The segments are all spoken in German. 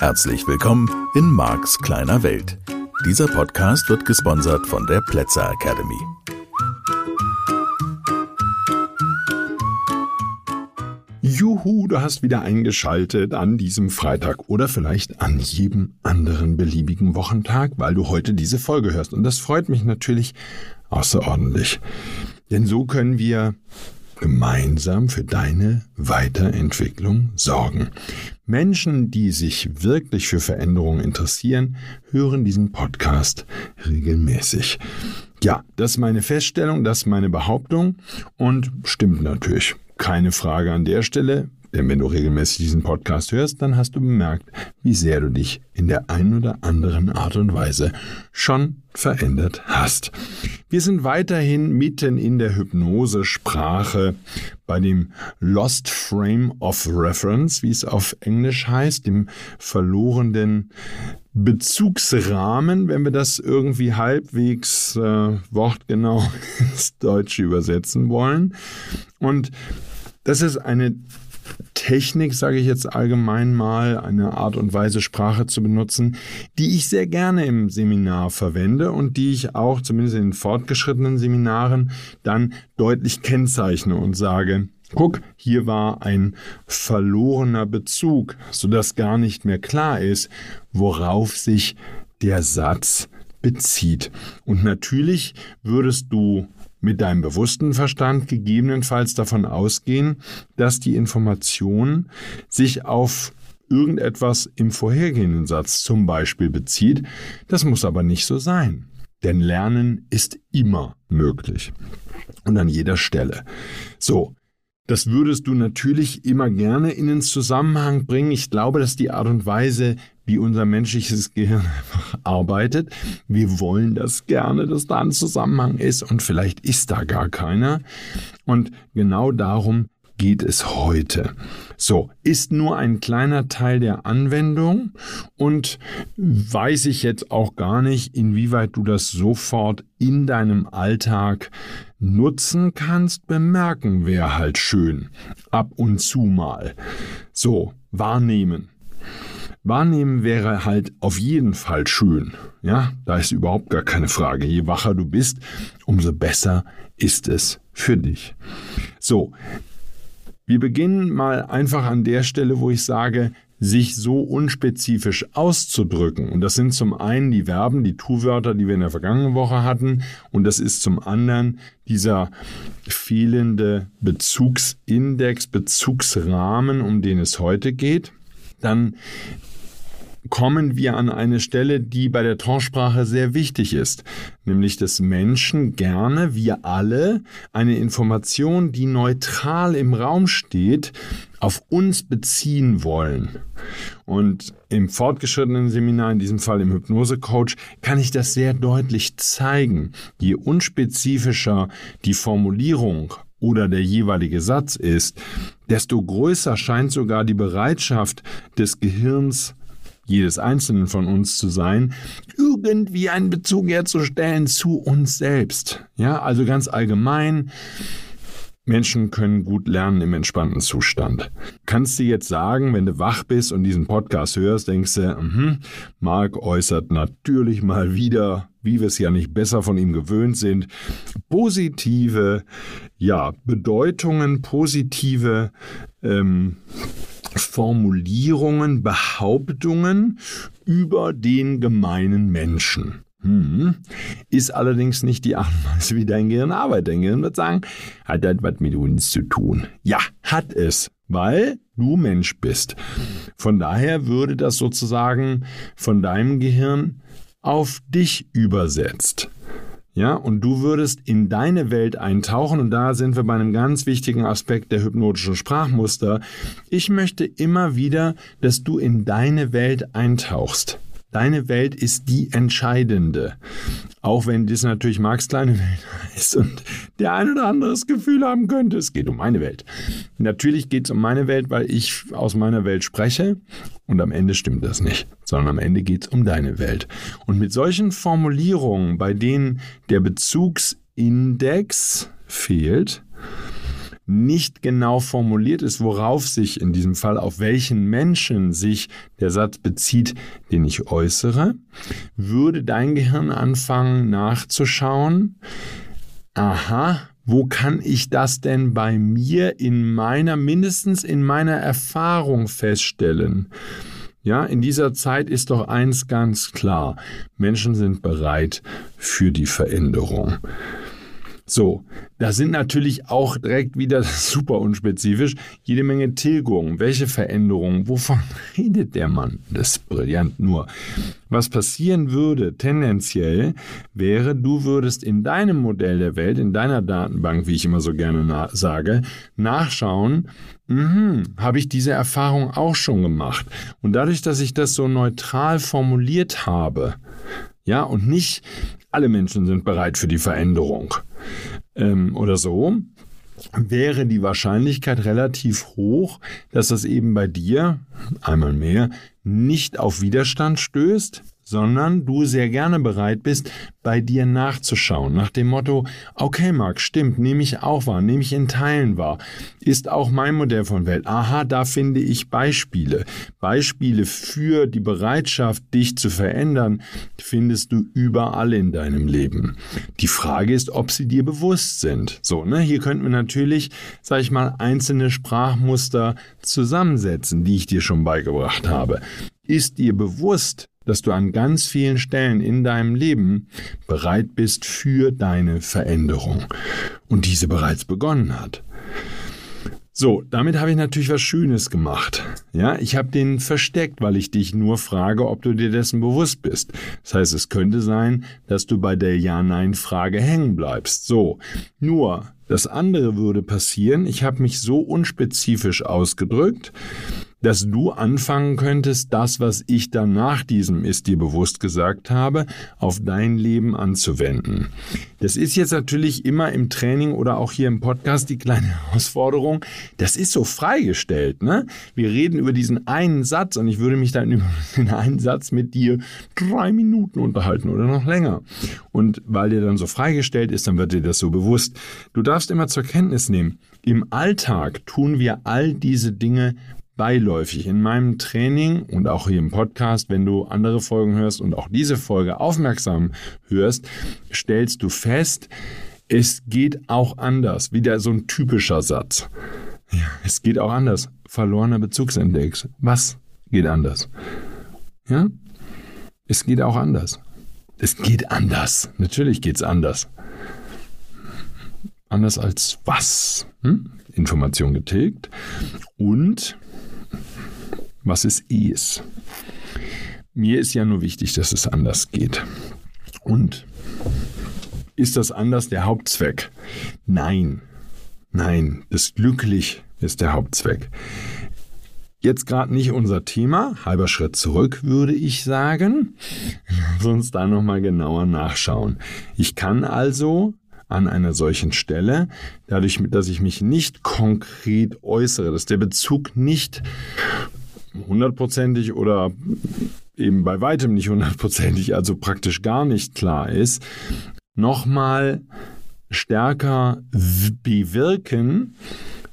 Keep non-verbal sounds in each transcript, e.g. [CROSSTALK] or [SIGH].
Herzlich willkommen in Marks kleiner Welt. Dieser Podcast wird gesponsert von der Plätzer Academy. Juhu, du hast wieder eingeschaltet an diesem Freitag oder vielleicht an jedem anderen beliebigen Wochentag, weil du heute diese Folge hörst. Und das freut mich natürlich außerordentlich. Denn so können wir gemeinsam für deine Weiterentwicklung sorgen. Menschen, die sich wirklich für Veränderungen interessieren, hören diesen Podcast regelmäßig. Ja, das ist meine Feststellung, das ist meine Behauptung und stimmt natürlich. Keine Frage an der Stelle. Denn wenn du regelmäßig diesen Podcast hörst, dann hast du bemerkt, wie sehr du dich in der einen oder anderen Art und Weise schon verändert hast. Wir sind weiterhin mitten in der Hypnosesprache bei dem Lost Frame of Reference, wie es auf Englisch heißt, dem verlorenen Bezugsrahmen, wenn wir das irgendwie halbwegs äh, wortgenau [LAUGHS] ins Deutsche übersetzen wollen. Und das ist eine Technik, sage ich jetzt allgemein mal, eine Art und Weise, Sprache zu benutzen, die ich sehr gerne im Seminar verwende und die ich auch, zumindest in fortgeschrittenen Seminaren, dann deutlich kennzeichne und sage, Guck, hier war ein verlorener Bezug, sodass gar nicht mehr klar ist, worauf sich der Satz bezieht. Und natürlich würdest du mit deinem bewussten Verstand gegebenenfalls davon ausgehen, dass die Information sich auf irgendetwas im vorhergehenden Satz zum Beispiel bezieht. Das muss aber nicht so sein. Denn Lernen ist immer möglich. Und an jeder Stelle. So, das würdest du natürlich immer gerne in den Zusammenhang bringen. Ich glaube, dass die Art und Weise, wie unser menschliches Gehirn [LAUGHS] einfach arbeitet, wir wollen das gerne, dass da ein Zusammenhang ist und vielleicht ist da gar keiner. Und genau darum geht es heute. So, ist nur ein kleiner Teil der Anwendung und weiß ich jetzt auch gar nicht, inwieweit du das sofort in deinem Alltag nutzen kannst, bemerken wäre halt schön. Ab und zu mal. So, wahrnehmen. Wahrnehmen wäre halt auf jeden Fall schön. Ja, da ist überhaupt gar keine Frage. Je wacher du bist, umso besser ist es für dich. So, wir beginnen mal einfach an der Stelle, wo ich sage, sich so unspezifisch auszudrücken. Und das sind zum einen die Verben, die Tu-Wörter, die wir in der vergangenen Woche hatten. Und das ist zum anderen dieser fehlende Bezugsindex, Bezugsrahmen, um den es heute geht. Dann kommen wir an eine Stelle, die bei der Trance-Sprache sehr wichtig ist, nämlich dass Menschen gerne, wir alle, eine Information, die neutral im Raum steht, auf uns beziehen wollen. Und im fortgeschrittenen Seminar, in diesem Fall im Hypnose-Coach, kann ich das sehr deutlich zeigen. Je unspezifischer die Formulierung oder der jeweilige Satz ist, desto größer scheint sogar die Bereitschaft des Gehirns jedes Einzelnen von uns zu sein, irgendwie einen Bezug herzustellen zu uns selbst. Ja, also ganz allgemein. Menschen können gut lernen im entspannten Zustand. Kannst du jetzt sagen, wenn du wach bist und diesen Podcast hörst, denkst du, mh, Mark äußert natürlich mal wieder, wie wir es ja nicht besser von ihm gewöhnt sind, positive, ja, Bedeutungen, positive ähm, Formulierungen, Behauptungen über den gemeinen Menschen. Hm. Ist allerdings nicht die Art und Weise, wie dein Gehirn arbeitet. Dein Gehirn wird sagen, hat das was mit uns zu tun? Ja, hat es, weil du Mensch bist. Von daher würde das sozusagen von deinem Gehirn auf dich übersetzt. Ja, und du würdest in deine Welt eintauchen und da sind wir bei einem ganz wichtigen Aspekt der hypnotischen Sprachmuster. Ich möchte immer wieder, dass du in deine Welt eintauchst. Deine Welt ist die entscheidende. Auch wenn das natürlich Marx kleine Welt [LAUGHS] ist und der ein oder andere das Gefühl haben könnte, es geht um meine Welt. Natürlich geht es um meine Welt, weil ich aus meiner Welt spreche und am Ende stimmt das nicht, sondern am Ende geht es um deine Welt. Und mit solchen Formulierungen, bei denen der Bezugsindex fehlt, nicht genau formuliert ist, worauf sich in diesem Fall, auf welchen Menschen sich der Satz bezieht, den ich äußere, würde dein Gehirn anfangen nachzuschauen, aha, wo kann ich das denn bei mir in meiner, mindestens in meiner Erfahrung feststellen? Ja, in dieser Zeit ist doch eins ganz klar. Menschen sind bereit für die Veränderung. So, da sind natürlich auch direkt wieder [LAUGHS] super unspezifisch jede Menge Tilgungen. Welche Veränderungen? Wovon [LAUGHS] redet der Mann? Das ist brillant nur. Was passieren würde tendenziell wäre, du würdest in deinem Modell der Welt, in deiner Datenbank, wie ich immer so gerne na sage, nachschauen, mhm, habe ich diese Erfahrung auch schon gemacht. Und dadurch, dass ich das so neutral formuliert habe, ja, und nicht alle Menschen sind bereit für die Veränderung ähm, oder so, wäre die Wahrscheinlichkeit relativ hoch, dass das eben bei dir, einmal mehr, nicht auf Widerstand stößt, sondern du sehr gerne bereit bist, bei dir nachzuschauen, nach dem Motto, okay, Marc, stimmt, nehme ich auch wahr, nehme ich in Teilen wahr, ist auch mein Modell von Welt. Aha, da finde ich Beispiele. Beispiele für die Bereitschaft, dich zu verändern, findest du überall in deinem Leben. Die Frage ist, ob sie dir bewusst sind. So, ne, hier könnten wir natürlich, sag ich mal, einzelne Sprachmuster zusammensetzen, die ich dir schon beigebracht habe. Ist dir bewusst, dass du an ganz vielen Stellen in deinem Leben bereit bist für deine Veränderung und diese bereits begonnen hat. So, damit habe ich natürlich was Schönes gemacht. Ja, ich habe den versteckt, weil ich dich nur frage, ob du dir dessen bewusst bist. Das heißt, es könnte sein, dass du bei der Ja-Nein-Frage hängen bleibst. So, nur das andere würde passieren. Ich habe mich so unspezifisch ausgedrückt, dass du anfangen könntest, das, was ich dann nach diesem ist dir bewusst gesagt habe, auf dein Leben anzuwenden. Das ist jetzt natürlich immer im Training oder auch hier im Podcast die kleine [LAUGHS] Herausforderung. Das ist so freigestellt, ne? Wir reden über diesen einen Satz und ich würde mich dann [LAUGHS] über den einen Satz mit dir drei Minuten unterhalten oder noch länger. Und weil dir dann so freigestellt ist, dann wird dir das so bewusst. Du darfst immer zur Kenntnis nehmen, im Alltag tun wir all diese Dinge beiläufig in meinem Training und auch hier im Podcast, wenn du andere Folgen hörst und auch diese Folge aufmerksam hörst, stellst du fest, es geht auch anders. Wieder so ein typischer Satz. Ja, es geht auch anders. Verlorener Bezugsindex. Was geht anders? Ja? Es geht auch anders. Es geht anders. Natürlich geht es anders. Anders als was? Hm? Information getilgt. Und was es ist. Mir ist ja nur wichtig, dass es anders geht. Und ist das anders der Hauptzweck? Nein. Nein, das glücklich ist der Hauptzweck. Jetzt gerade nicht unser Thema, halber Schritt zurück würde ich sagen. Uns da nochmal genauer nachschauen. Ich kann also an einer solchen Stelle, dadurch, dass ich mich nicht konkret äußere, dass der Bezug nicht hundertprozentig oder eben bei weitem nicht hundertprozentig, also praktisch gar nicht klar ist, nochmal stärker bewirken,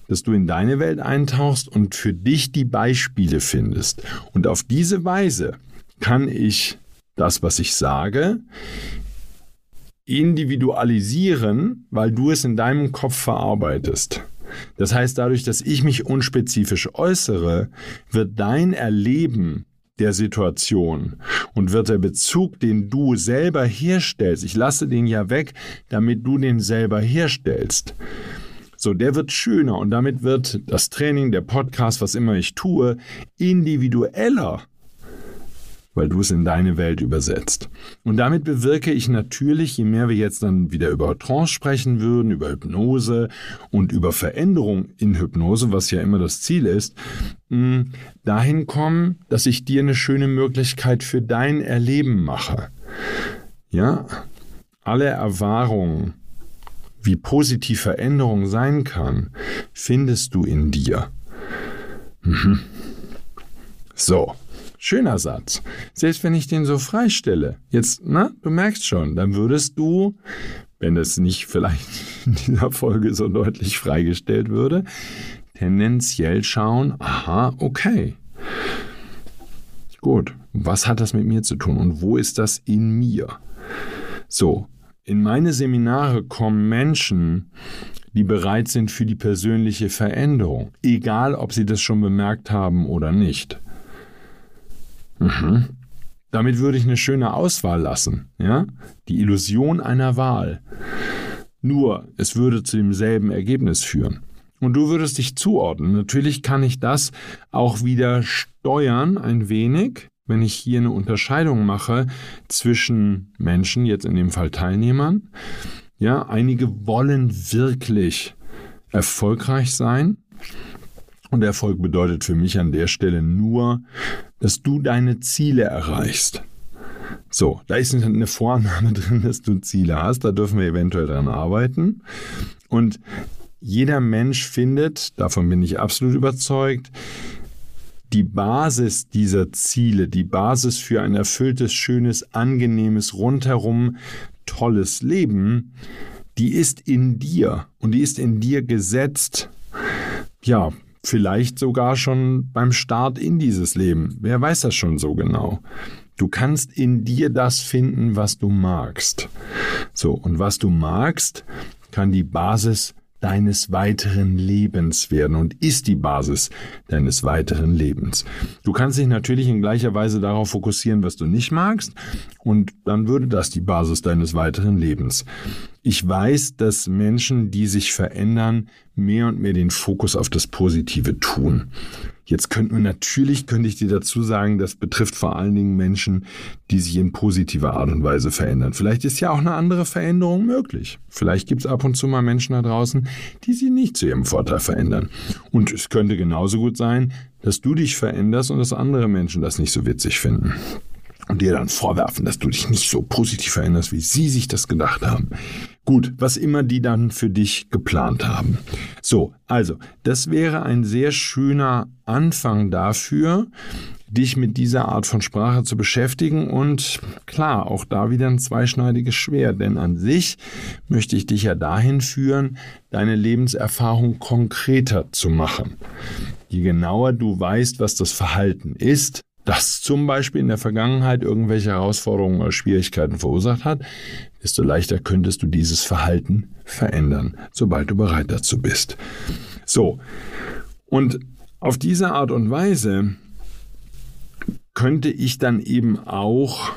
dass du in deine Welt eintauchst und für dich die Beispiele findest. Und auf diese Weise kann ich das, was ich sage, individualisieren, weil du es in deinem Kopf verarbeitest. Das heißt, dadurch, dass ich mich unspezifisch äußere, wird dein Erleben der Situation und wird der Bezug, den du selber herstellst, ich lasse den ja weg, damit du den selber herstellst. So, der wird schöner und damit wird das Training, der Podcast, was immer ich tue, individueller weil du es in deine Welt übersetzt. Und damit bewirke ich natürlich, je mehr wir jetzt dann wieder über Trance sprechen würden, über Hypnose und über Veränderung in Hypnose, was ja immer das Ziel ist, dahin kommen, dass ich dir eine schöne Möglichkeit für dein Erleben mache. Ja, alle Erfahrungen, wie positiv Veränderung sein kann, findest du in dir. Mhm. So. Schöner Satz. Selbst wenn ich den so freistelle, jetzt, na, du merkst schon, dann würdest du wenn es nicht vielleicht in dieser Folge so deutlich freigestellt würde, tendenziell schauen, aha, okay. Gut, was hat das mit mir zu tun und wo ist das in mir? So, in meine Seminare kommen Menschen, die bereit sind für die persönliche Veränderung, egal ob sie das schon bemerkt haben oder nicht. Mhm. Damit würde ich eine schöne Auswahl lassen, ja? Die Illusion einer Wahl. Nur, es würde zu demselben Ergebnis führen. Und du würdest dich zuordnen. Natürlich kann ich das auch wieder steuern ein wenig, wenn ich hier eine Unterscheidung mache zwischen Menschen, jetzt in dem Fall Teilnehmern. Ja, einige wollen wirklich erfolgreich sein. Und Erfolg bedeutet für mich an der Stelle nur, dass du deine Ziele erreichst. So, da ist eine Vorannahme [LAUGHS] drin, dass du Ziele hast. Da dürfen wir eventuell dran arbeiten. Und jeder Mensch findet, davon bin ich absolut überzeugt, die Basis dieser Ziele, die Basis für ein erfülltes, schönes, angenehmes, rundherum tolles Leben, die ist in dir und die ist in dir gesetzt. Ja, vielleicht sogar schon beim Start in dieses Leben. Wer weiß das schon so genau? Du kannst in dir das finden, was du magst. So, und was du magst, kann die Basis deines weiteren Lebens werden und ist die Basis deines weiteren Lebens. Du kannst dich natürlich in gleicher Weise darauf fokussieren, was du nicht magst, und dann würde das die Basis deines weiteren Lebens. Ich weiß, dass Menschen, die sich verändern, mehr und mehr den Fokus auf das Positive tun. Jetzt könnte man natürlich, könnte ich dir dazu sagen, das betrifft vor allen Dingen Menschen, die sich in positiver Art und Weise verändern. Vielleicht ist ja auch eine andere Veränderung möglich. Vielleicht gibt es ab und zu mal Menschen da draußen, die sich nicht zu ihrem Vorteil verändern. Und es könnte genauso gut sein, dass du dich veränderst und dass andere Menschen das nicht so witzig finden und dir dann vorwerfen, dass du dich nicht so positiv veränderst, wie sie sich das gedacht haben. Gut, was immer die dann für dich geplant haben. So, also, das wäre ein sehr schöner Anfang dafür, dich mit dieser Art von Sprache zu beschäftigen und klar, auch da wieder ein zweischneidiges Schwert, denn an sich möchte ich dich ja dahin führen, deine Lebenserfahrung konkreter zu machen. Je genauer du weißt, was das Verhalten ist, das zum Beispiel in der Vergangenheit irgendwelche Herausforderungen oder Schwierigkeiten verursacht hat, desto leichter könntest du dieses Verhalten verändern, sobald du bereit dazu bist. So, und auf diese Art und Weise könnte ich dann eben auch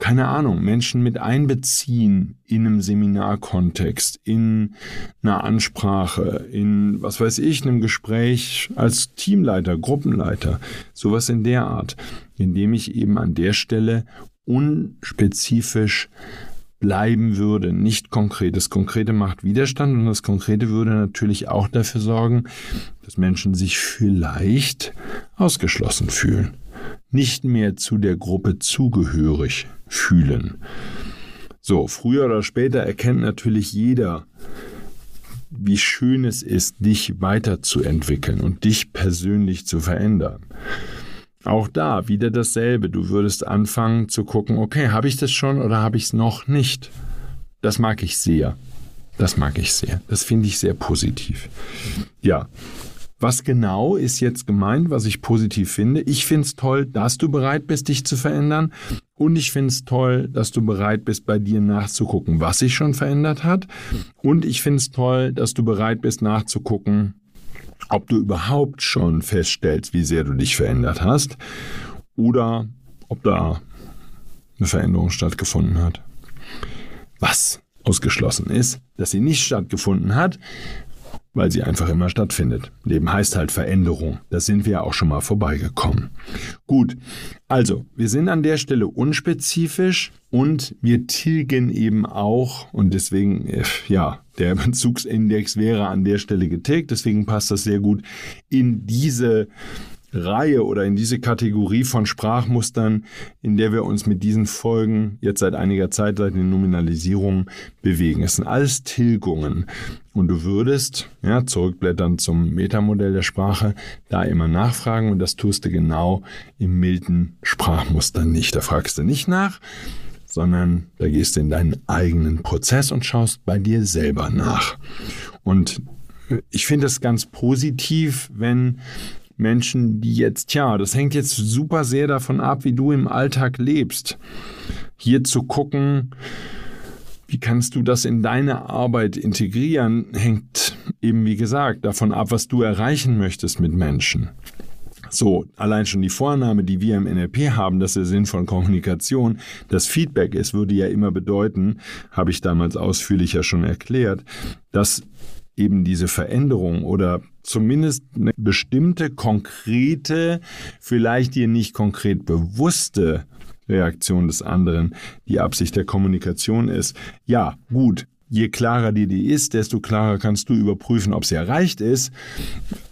keine Ahnung, Menschen mit einbeziehen in einem Seminarkontext, in einer Ansprache, in, was weiß ich, einem Gespräch als Teamleiter, Gruppenleiter, sowas in der Art, indem ich eben an der Stelle unspezifisch bleiben würde, nicht konkret. Das Konkrete macht Widerstand und das Konkrete würde natürlich auch dafür sorgen, dass Menschen sich vielleicht ausgeschlossen fühlen, nicht mehr zu der Gruppe zugehörig fühlen. So, früher oder später erkennt natürlich jeder, wie schön es ist, dich weiterzuentwickeln und dich persönlich zu verändern. Auch da wieder dasselbe. Du würdest anfangen zu gucken, okay, habe ich das schon oder habe ich es noch nicht? Das mag ich sehr. Das mag ich sehr. Das finde ich sehr positiv. Ja. Was genau ist jetzt gemeint, was ich positiv finde? Ich finde es toll, dass du bereit bist, dich zu verändern. Und ich finde es toll, dass du bereit bist, bei dir nachzugucken, was sich schon verändert hat. Und ich finde es toll, dass du bereit bist, nachzugucken, ob du überhaupt schon feststellst, wie sehr du dich verändert hast oder ob da eine Veränderung stattgefunden hat. Was ausgeschlossen ist, dass sie nicht stattgefunden hat, weil sie einfach immer stattfindet. Leben heißt halt Veränderung. Da sind wir auch schon mal vorbeigekommen. Gut, also wir sind an der Stelle unspezifisch und wir tilgen eben auch und deswegen, äh, ja, der Bezugsindex wäre an der Stelle getilgt. Deswegen passt das sehr gut in diese Reihe oder in diese Kategorie von Sprachmustern, in der wir uns mit diesen Folgen jetzt seit einiger Zeit, seit den Nominalisierungen bewegen. Es sind alles Tilgungen. Und du würdest, ja, zurückblättern zum Metamodell der Sprache, da immer nachfragen und das tust du genau im milden Sprachmuster nicht. Da fragst du nicht nach, sondern da gehst du in deinen eigenen Prozess und schaust bei dir selber nach. Und ich finde es ganz positiv, wenn Menschen, die jetzt, ja, das hängt jetzt super sehr davon ab, wie du im Alltag lebst. Hier zu gucken, wie kannst du das in deine Arbeit integrieren, hängt eben, wie gesagt, davon ab, was du erreichen möchtest mit Menschen. So, allein schon die Vorname, die wir im NLP haben, dass der Sinn von Kommunikation das Feedback ist, würde ja immer bedeuten, habe ich damals ausführlicher schon erklärt, dass eben diese Veränderung oder zumindest eine bestimmte konkrete, vielleicht dir nicht konkret bewusste Reaktion des anderen die Absicht der Kommunikation ist. Ja, gut, je klarer dir die ist, desto klarer kannst du überprüfen, ob sie erreicht ist.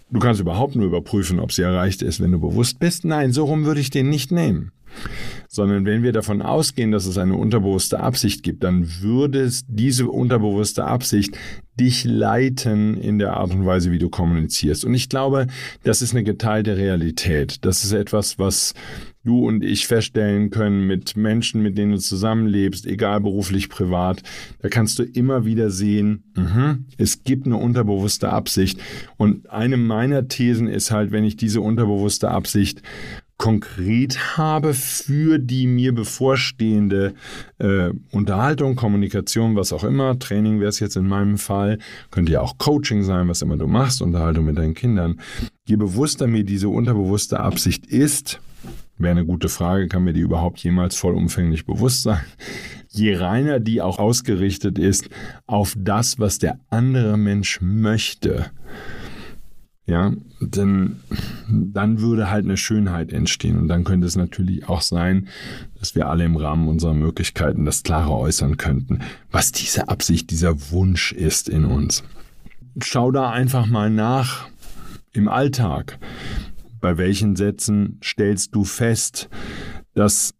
Du kannst überhaupt nur überprüfen, ob sie erreicht ist, wenn du bewusst bist. Nein, so rum würde ich den nicht nehmen sondern wenn wir davon ausgehen, dass es eine unterbewusste Absicht gibt, dann würde es diese unterbewusste Absicht dich leiten in der Art und Weise, wie du kommunizierst. Und ich glaube, das ist eine geteilte Realität. Das ist etwas, was du und ich feststellen können mit Menschen, mit denen du zusammenlebst, egal beruflich, privat. Da kannst du immer wieder sehen, mh, es gibt eine unterbewusste Absicht. Und eine meiner Thesen ist halt, wenn ich diese unterbewusste Absicht konkret habe für die mir bevorstehende äh, Unterhaltung, Kommunikation, was auch immer, Training wäre es jetzt in meinem Fall, könnte ja auch Coaching sein, was immer du machst, Unterhaltung mit deinen Kindern. Je bewusster mir diese unterbewusste Absicht ist, wäre eine gute Frage, kann mir die überhaupt jemals vollumfänglich bewusst sein? Je reiner die auch ausgerichtet ist auf das, was der andere Mensch möchte, ja, denn dann würde halt eine Schönheit entstehen. Und dann könnte es natürlich auch sein, dass wir alle im Rahmen unserer Möglichkeiten das klarer äußern könnten, was diese Absicht, dieser Wunsch ist in uns. Schau da einfach mal nach im Alltag. Bei welchen Sätzen stellst du fest, dass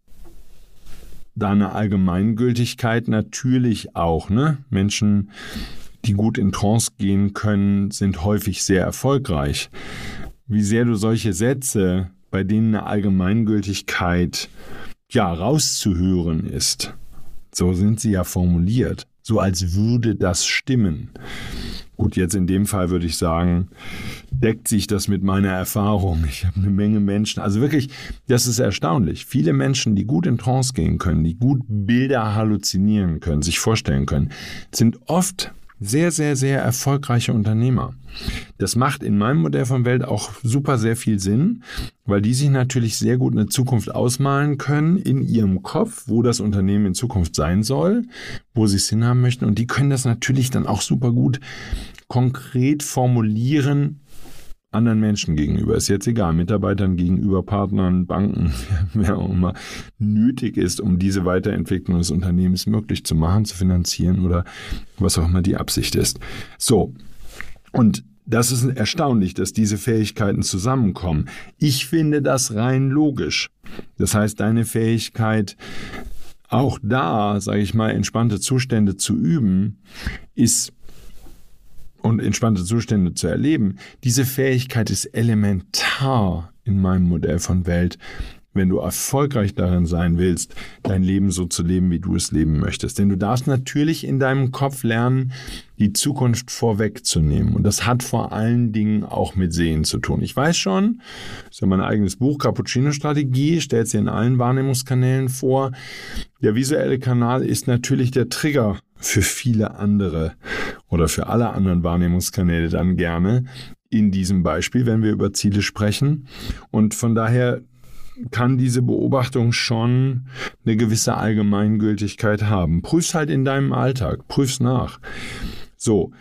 da eine Allgemeingültigkeit natürlich auch, ne? Menschen die gut in Trance gehen können, sind häufig sehr erfolgreich. Wie sehr du solche Sätze, bei denen eine Allgemeingültigkeit ja rauszuhören ist, so sind sie ja formuliert, so als würde das stimmen. Gut, jetzt in dem Fall würde ich sagen, deckt sich das mit meiner Erfahrung. Ich habe eine Menge Menschen, also wirklich, das ist erstaunlich. Viele Menschen, die gut in Trance gehen können, die gut Bilder halluzinieren können, sich vorstellen können, sind oft sehr, sehr, sehr erfolgreiche Unternehmer. Das macht in meinem Modell von Welt auch super sehr viel Sinn, weil die sich natürlich sehr gut eine Zukunft ausmalen können in ihrem Kopf, wo das Unternehmen in Zukunft sein soll, wo sie es hinhaben möchten. Und die können das natürlich dann auch super gut konkret formulieren anderen Menschen gegenüber, ist jetzt egal, Mitarbeitern gegenüber, Partnern, Banken, [LAUGHS] wer auch immer nötig ist, um diese Weiterentwicklung des Unternehmens möglich zu machen, zu finanzieren oder was auch immer die Absicht ist. So. Und das ist erstaunlich, dass diese Fähigkeiten zusammenkommen. Ich finde das rein logisch. Das heißt, deine Fähigkeit, auch da, sage ich mal, entspannte Zustände zu üben, ist und entspannte Zustände zu erleben, diese Fähigkeit ist elementar in meinem Modell von Welt, wenn du erfolgreich darin sein willst, dein Leben so zu leben, wie du es leben möchtest. Denn du darfst natürlich in deinem Kopf lernen, die Zukunft vorwegzunehmen. Und das hat vor allen Dingen auch mit Sehen zu tun. Ich weiß schon, das ist ja mein eigenes Buch, Cappuccino-Strategie, stellt sie in allen Wahrnehmungskanälen vor. Der visuelle Kanal ist natürlich der Trigger für viele andere oder für alle anderen Wahrnehmungskanäle dann gerne in diesem Beispiel, wenn wir über Ziele sprechen. Und von daher kann diese Beobachtung schon eine gewisse Allgemeingültigkeit haben. Prüf's halt in deinem Alltag, prüf's nach. So.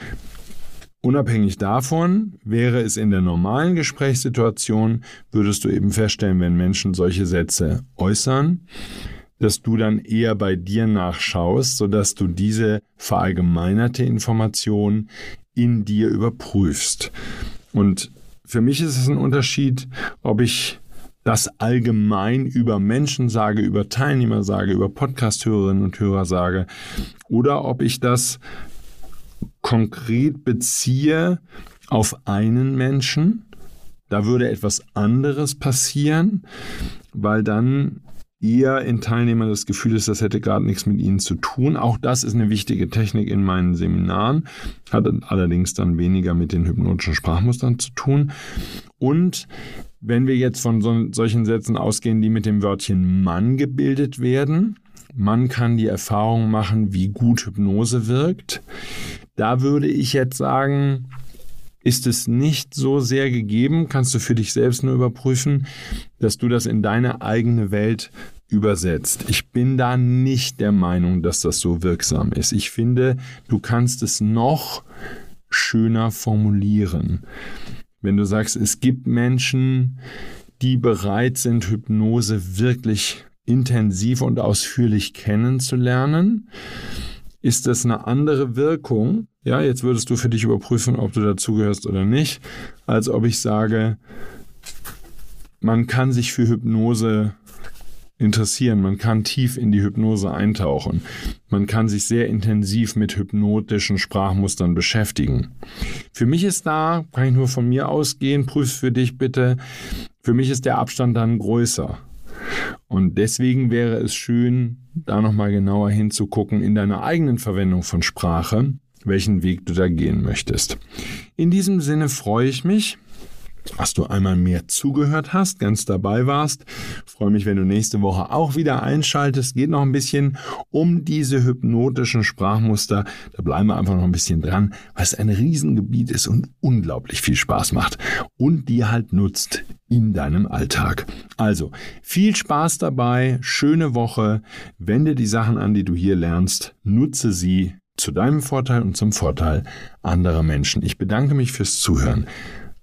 Unabhängig davon wäre es in der normalen Gesprächssituation, würdest du eben feststellen, wenn Menschen solche Sätze äußern, dass du dann eher bei dir nachschaust, sodass du diese verallgemeinerte Information in dir überprüfst. Und für mich ist es ein Unterschied, ob ich das allgemein über Menschen sage, über Teilnehmer sage, über Podcast-Hörerinnen und Hörer sage, oder ob ich das konkret beziehe auf einen Menschen. Da würde etwas anderes passieren, weil dann eher in Teilnehmern das Gefühl ist, das hätte gerade nichts mit ihnen zu tun. Auch das ist eine wichtige Technik in meinen Seminaren, hat allerdings dann weniger mit den hypnotischen Sprachmustern zu tun. Und wenn wir jetzt von so, solchen Sätzen ausgehen, die mit dem Wörtchen Mann gebildet werden, man kann die Erfahrung machen, wie gut Hypnose wirkt. Da würde ich jetzt sagen, ist es nicht so sehr gegeben, kannst du für dich selbst nur überprüfen, dass du das in deine eigene Welt übersetzt. Ich bin da nicht der Meinung, dass das so wirksam ist. Ich finde, du kannst es noch schöner formulieren. Wenn du sagst, es gibt Menschen, die bereit sind, Hypnose wirklich intensiv und ausführlich kennenzulernen, ist das eine andere Wirkung. Ja, jetzt würdest du für dich überprüfen, ob du dazugehörst oder nicht, als ob ich sage, man kann sich für Hypnose interessieren. Man kann tief in die Hypnose eintauchen. Man kann sich sehr intensiv mit hypnotischen Sprachmustern beschäftigen. Für mich ist da, kann ich nur von mir ausgehen, prüf für dich bitte, für mich ist der Abstand dann größer. Und deswegen wäre es schön, da nochmal genauer hinzugucken in deiner eigenen Verwendung von Sprache, welchen Weg du da gehen möchtest. In diesem Sinne freue ich mich, dass du einmal mehr zugehört hast, ganz dabei warst. Ich freue mich, wenn du nächste Woche auch wieder einschaltest. Geht noch ein bisschen um diese hypnotischen Sprachmuster. Da bleiben wir einfach noch ein bisschen dran, weil es ein Riesengebiet ist und unglaublich viel Spaß macht und die halt nutzt in deinem Alltag. Also viel Spaß dabei, schöne Woche. Wende die Sachen an, die du hier lernst, nutze sie zu deinem Vorteil und zum Vorteil anderer Menschen. Ich bedanke mich fürs Zuhören.